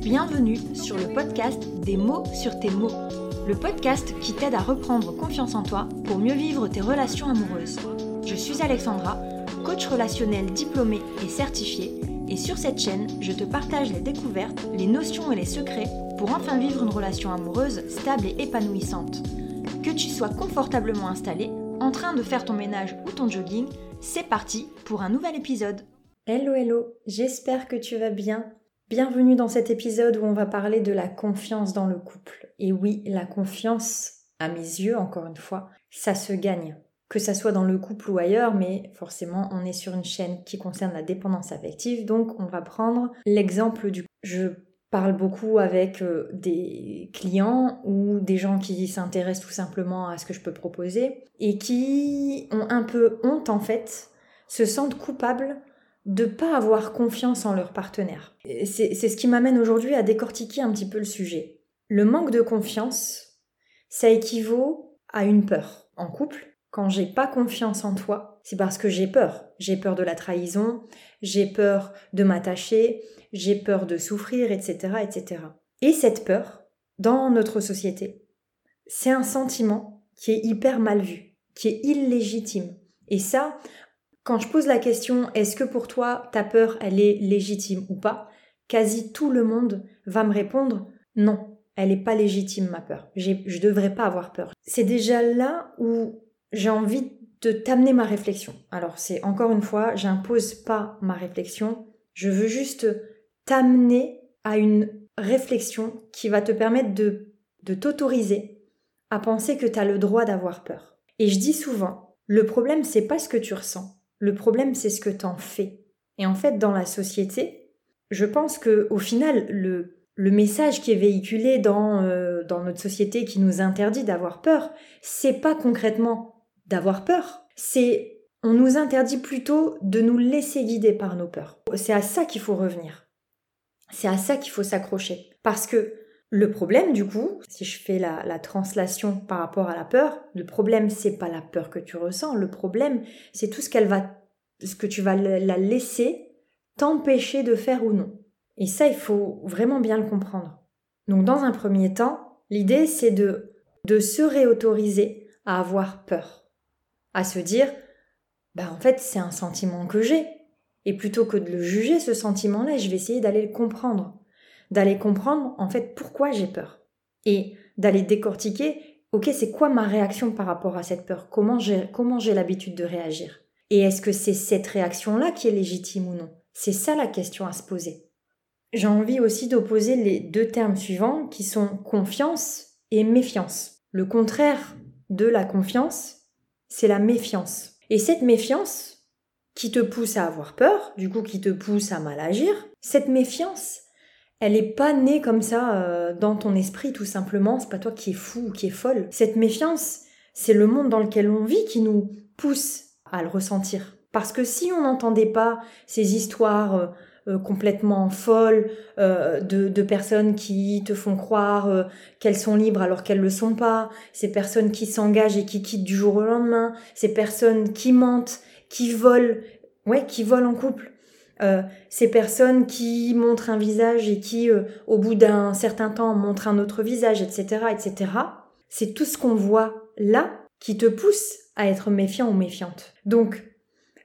Bienvenue sur le podcast Des mots sur tes mots, le podcast qui t'aide à reprendre confiance en toi pour mieux vivre tes relations amoureuses. Je suis Alexandra, coach relationnel diplômé et certifié, et sur cette chaîne, je te partage les découvertes, les notions et les secrets pour enfin vivre une relation amoureuse stable et épanouissante. Que tu sois confortablement installé, en train de faire ton ménage ou ton jogging, c'est parti pour un nouvel épisode. Hello hello, j'espère que tu vas bien. Bienvenue dans cet épisode où on va parler de la confiance dans le couple. Et oui, la confiance, à mes yeux encore une fois, ça se gagne. Que ça soit dans le couple ou ailleurs, mais forcément on est sur une chaîne qui concerne la dépendance affective, donc on va prendre l'exemple du... Je parle beaucoup avec euh, des clients ou des gens qui s'intéressent tout simplement à ce que je peux proposer et qui ont un peu honte en fait, se sentent coupables de pas avoir confiance en leur partenaire. C'est ce qui m'amène aujourd'hui à décortiquer un petit peu le sujet. Le manque de confiance, ça équivaut à une peur. En couple, quand j'ai pas confiance en toi, c'est parce que j'ai peur. J'ai peur de la trahison, j'ai peur de m'attacher, j'ai peur de souffrir, etc., etc. Et cette peur, dans notre société, c'est un sentiment qui est hyper mal vu, qui est illégitime. Et ça, quand je pose la question est-ce que pour toi ta peur elle est légitime ou pas, quasi tout le monde va me répondre non, elle n'est pas légitime ma peur. Je ne devrais pas avoir peur. C'est déjà là où j'ai envie de t'amener ma réflexion. Alors c'est encore une fois, j'impose pas ma réflexion, je veux juste t'amener à une réflexion qui va te permettre de, de t'autoriser à penser que tu as le droit d'avoir peur. Et je dis souvent, le problème c'est pas ce que tu ressens, le problème, c'est ce que t'en fais. Et en fait, dans la société, je pense que au final, le, message qui est véhiculé dans, euh, dans notre société qui nous interdit d'avoir peur, c'est pas concrètement d'avoir peur. C'est on nous interdit plutôt de nous laisser guider par nos peurs. C'est à ça qu'il faut revenir. C'est à ça qu'il faut s'accrocher. Parce que le problème, du coup, si je fais la, la, translation par rapport à la peur, le problème, c'est pas la peur que tu ressens. Le problème, c'est tout ce qu'elle va, ce que tu vas la laisser t'empêcher de faire ou non. Et ça, il faut vraiment bien le comprendre. Donc, dans un premier temps, l'idée, c'est de se réautoriser à avoir peur. À se dire, bah, en fait, c'est un sentiment que j'ai. Et plutôt que de le juger, ce sentiment-là, je vais essayer d'aller le comprendre. D'aller comprendre en fait pourquoi j'ai peur. Et d'aller décortiquer ok c'est quoi ma réaction par rapport à cette peur? Comment j'ai comment j'ai l'habitude de réagir? Et est-ce que c'est cette réaction là qui est légitime ou non? C'est ça la question à se poser. J'ai envie aussi d'opposer les deux termes suivants qui sont confiance et méfiance. Le contraire de la confiance c'est la méfiance et cette méfiance qui te pousse à avoir peur, du coup qui te pousse à mal agir, cette méfiance, elle est pas née comme ça euh, dans ton esprit tout simplement, c'est pas toi qui es fou ou qui est folle. Cette méfiance, c'est le monde dans lequel on vit qui nous pousse à le ressentir. Parce que si on n'entendait pas ces histoires euh, euh, complètement folles de, de, personnes qui te font croire qu'elles sont libres alors qu'elles le sont pas, ces personnes qui s'engagent et qui quittent du jour au lendemain, ces personnes qui mentent, qui volent, ouais, qui volent en couple, euh, ces personnes qui montrent un visage et qui, euh, au bout d'un certain temps, montrent un autre visage, etc., etc. C'est tout ce qu'on voit là qui te pousse à être méfiant ou méfiante. Donc,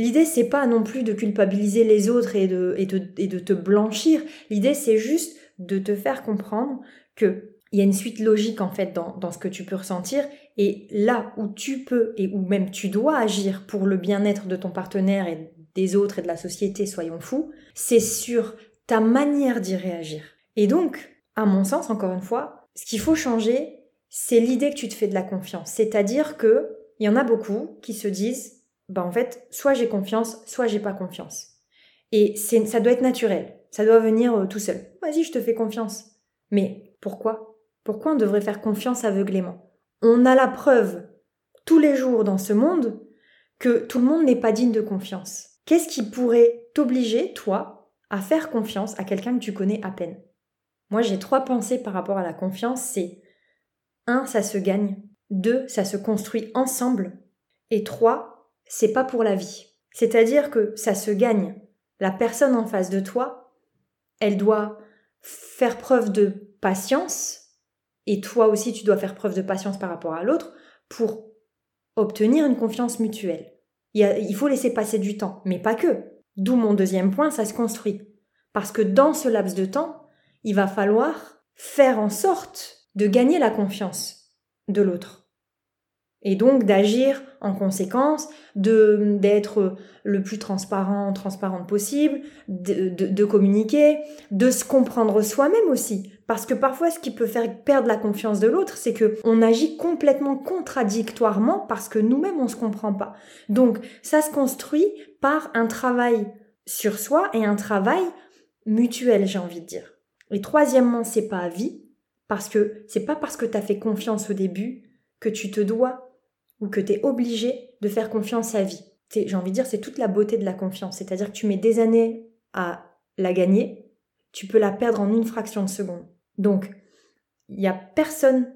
l'idée c'est pas non plus de culpabiliser les autres et de, te blanchir. L'idée c'est juste de te faire comprendre que il y a une suite logique en fait dans, dans ce que tu peux ressentir et là où tu peux et où même tu dois agir pour le bien-être de ton partenaire et des autres et de la société, soyons fous, c'est sur ta manière d'y réagir. Et donc, à mon sens, encore une fois, ce qu'il faut changer, c'est l'idée que tu te fais de la confiance. C'est-à-dire que il y en a beaucoup qui se disent, bah en fait, soit j'ai confiance, soit j'ai pas confiance. Et c'est, ça doit être naturel. Ça doit venir euh, tout seul. Vas-y, je te fais confiance. Mais pourquoi? Pourquoi on devrait faire confiance aveuglément? On a la preuve tous les jours dans ce monde que tout le monde n'est pas digne de confiance. Qu'est-ce qui pourrait t'obliger, toi, à faire confiance à quelqu'un que tu connais à peine? Moi, j'ai trois pensées par rapport à la confiance. C'est un, ça se gagne. Deux, ça se construit ensemble. Et trois, c'est pas pour la vie. C'est-à-dire que ça se gagne. La personne en face de toi, elle doit faire preuve de patience, et toi aussi tu dois faire preuve de patience par rapport à l'autre pour obtenir une confiance mutuelle. Il, faut laisser passer du temps, mais pas que. D'où mon deuxième point, ça se construit. Parce que dans ce laps de temps, il va falloir faire en sorte de gagner la confiance de l'autre et donc d'agir en conséquence, de d'être le plus transparent, transparente possible, de, communiquer, de se comprendre soi-même aussi, parce que parfois ce qui peut faire perdre la confiance de l'autre, c'est que on agit complètement contradictoirement parce que nous-mêmes on se comprend pas. Donc ça se construit par un travail sur soi et un travail mutuel, j'ai envie de dire. Et troisièmement, c'est pas à vie, parce que c'est pas parce que tu as fait confiance au début que tu te dois ou que tu es obligé de faire confiance à vie. J'ai envie de dire, c'est toute la beauté de la confiance. C'est-à-dire que tu mets des années à la gagner, tu peux la perdre en une fraction de seconde. Donc, il n'y a personne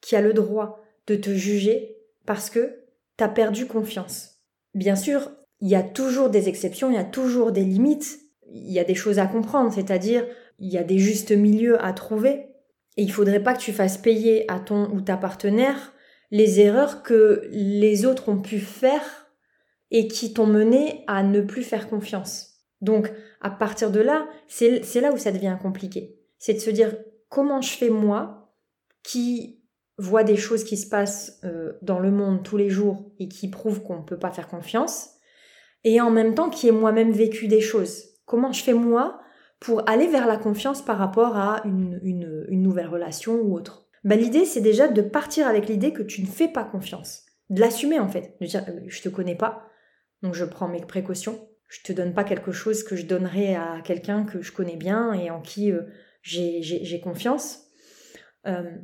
qui a le droit de te juger parce que tu as perdu confiance. Bien sûr, il y a toujours des exceptions, il y a toujours des limites, il y a des choses à comprendre, c'est-à-dire il y a des justes milieux à trouver. Et il faudrait pas que tu fasses payer à ton ou ta partenaire les erreurs que les autres ont pu faire et qui t'ont mené à ne plus faire confiance. Donc, à partir de là, c'est là où ça devient compliqué. C'est de se dire comment je fais moi, qui vois des choses qui se passent euh, dans le monde tous les jours et qui prouvent qu'on ne peut pas faire confiance, et en même temps qui ai moi-même vécu des choses. Comment je fais moi pour aller vers la confiance par rapport à une nouvelle relation ou autre? Bah, l'idée c'est déjà de partir avec l'idée que tu ne fais pas confiance. De l'assumer en fait. De dire, euh, je te connais pas, donc je prends mes précautions. Je te donne pas quelque chose que je donnerais à quelqu'un que je connais bien et en qui euh, j'ai confiance. Euh,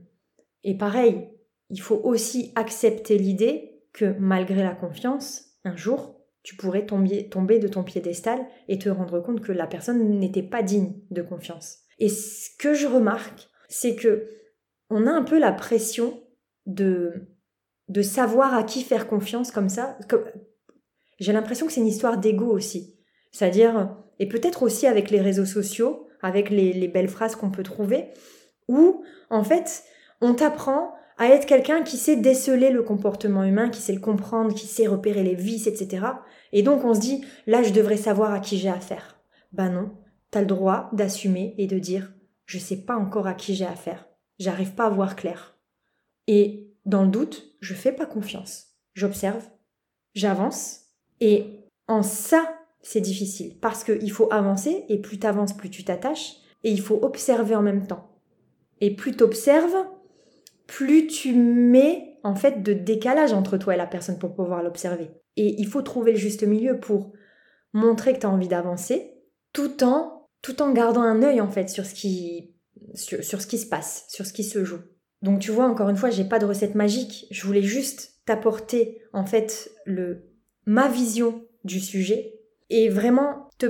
et pareil, il faut aussi accepter l'idée que malgré la confiance, un jour, tu pourrais tomber, tomber de ton piédestal et te rendre compte que la personne n'était pas digne de confiance. Et ce que je remarque, c'est que on a un peu la pression de, de savoir à qui faire confiance comme ça. J'ai l'impression que c'est une histoire d'ego aussi. C'est-à-dire, et peut-être aussi avec les réseaux sociaux, avec les, les belles phrases qu'on peut trouver, où, en fait, on t'apprend à être quelqu'un qui sait déceler le comportement humain, qui sait le comprendre, qui sait repérer les vices, etc. Et donc on se dit, là je devrais savoir à qui j'ai affaire. Ben non, t'as le droit d'assumer et de dire, je sais pas encore à qui j'ai affaire j'arrive pas à voir clair. Et dans le doute, je fais pas confiance. J'observe, j'avance, et en ça, c'est difficile parce qu'il faut avancer et plus t'avances, plus tu t'attaches, et il faut observer en même temps. Et plus t'observes, plus tu mets en fait de décalage entre toi et la personne pour pouvoir l'observer. Et il faut trouver le juste milieu pour montrer que tu as envie d'avancer tout en tout en gardant un œil en fait sur ce qui sur, ce qui se passe, sur ce qui se joue. Donc tu vois, encore une fois, j'ai pas de recette magique. Je voulais juste t'apporter en fait le ma vision du sujet et vraiment te,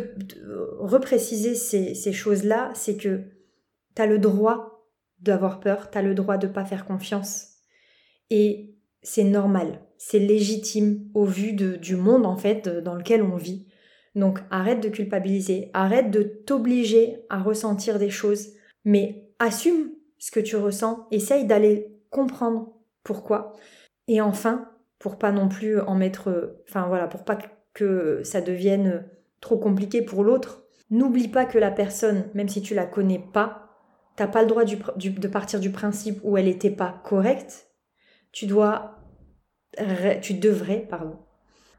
repréciser ces, ces choses-là, c'est que tu as le droit d'avoir peur, tu as le droit de pas faire confiance et c'est normal, c'est légitime au vu de, du monde en fait dans lequel on vit. Donc arrête de culpabiliser, arrête de t'obliger à ressentir des choses mais assume ce que tu ressens, essaye d'aller comprendre pourquoi. Et enfin, pour pas non plus en mettre, enfin voilà, pour pas que ça devienne trop compliqué pour l'autre, n'oublie pas que la personne, même si tu la connais pas, t'as pas le droit de partir du principe où elle n'était pas correcte. Tu dois, tu devrais, pardon,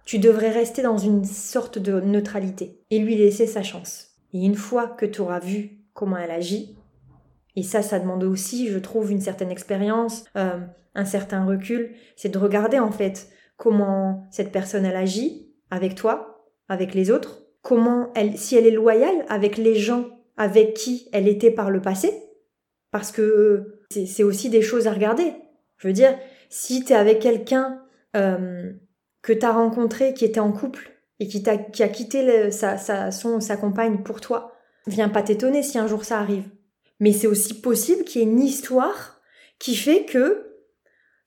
tu devrais rester dans une sorte de neutralité et lui laisser sa chance. Et une fois que tu auras vu comment elle agit, et ça, ça demande aussi, je trouve, une certaine expérience, euh, un certain recul. C'est de regarder en fait comment cette personne elle agit avec toi, avec les autres, comment elle, si elle est loyale avec les gens avec qui elle était par le passé, parce que c'est aussi des choses à regarder. Je veux dire, si tu es avec quelqu'un euh, que tu as rencontré qui était en couple et qui, a, qui a quitté sa, son, sa compagne pour toi, viens pas t'étonner si un jour ça arrive. Mais c'est aussi possible qu'il y ait une histoire qui fait que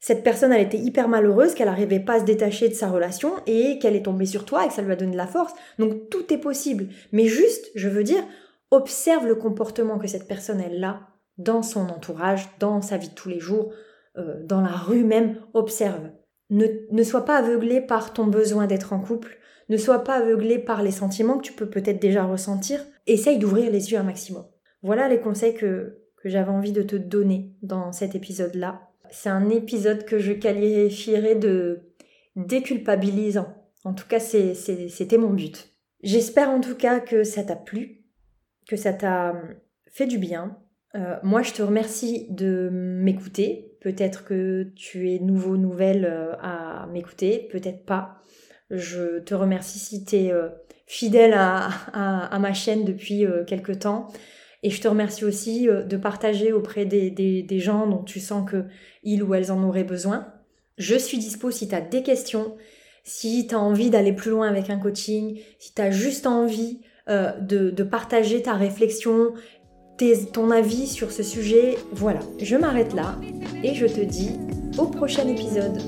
cette personne, elle était hyper malheureuse, qu'elle n'arrivait pas à se détacher de sa relation et qu'elle est tombée sur toi et que ça lui a donné de la force. Donc tout est possible. Mais juste, je veux dire, observe le comportement que cette personne, elle a dans son entourage, dans sa vie de tous les jours, euh, dans la rue même, observe. Ne, ne sois pas aveuglé par ton besoin d'être en couple, ne sois pas aveuglé par les sentiments que tu peux peut-être déjà ressentir. Essaye d'ouvrir les yeux un maximum. Voilà les conseils que, j'avais envie de te donner dans cet épisode-là c'est un épisode que je qualifierais de déculpabilisant. En tout cas, c'était mon but. J'espère en tout cas que ça t'a plu, que ça t'a fait du bien. Euh, moi, je te remercie de m'écouter. Peut-être que tu es nouveau, nouvelle euh, à m'écouter, peut-être pas. Je te remercie si tu es euh, fidèle à, ma chaîne depuis quelque temps. Et je te remercie aussi euh, de partager auprès des, gens dont tu sens que ils ou elles en auraient besoin. Je suis dispo si tu as des questions, si tu as envie d'aller plus loin avec un coaching, si tu as juste envie euh, de, partager ta réflexion, ton avis sur ce sujet. Voilà, je m'arrête là et je te dis au prochain épisode.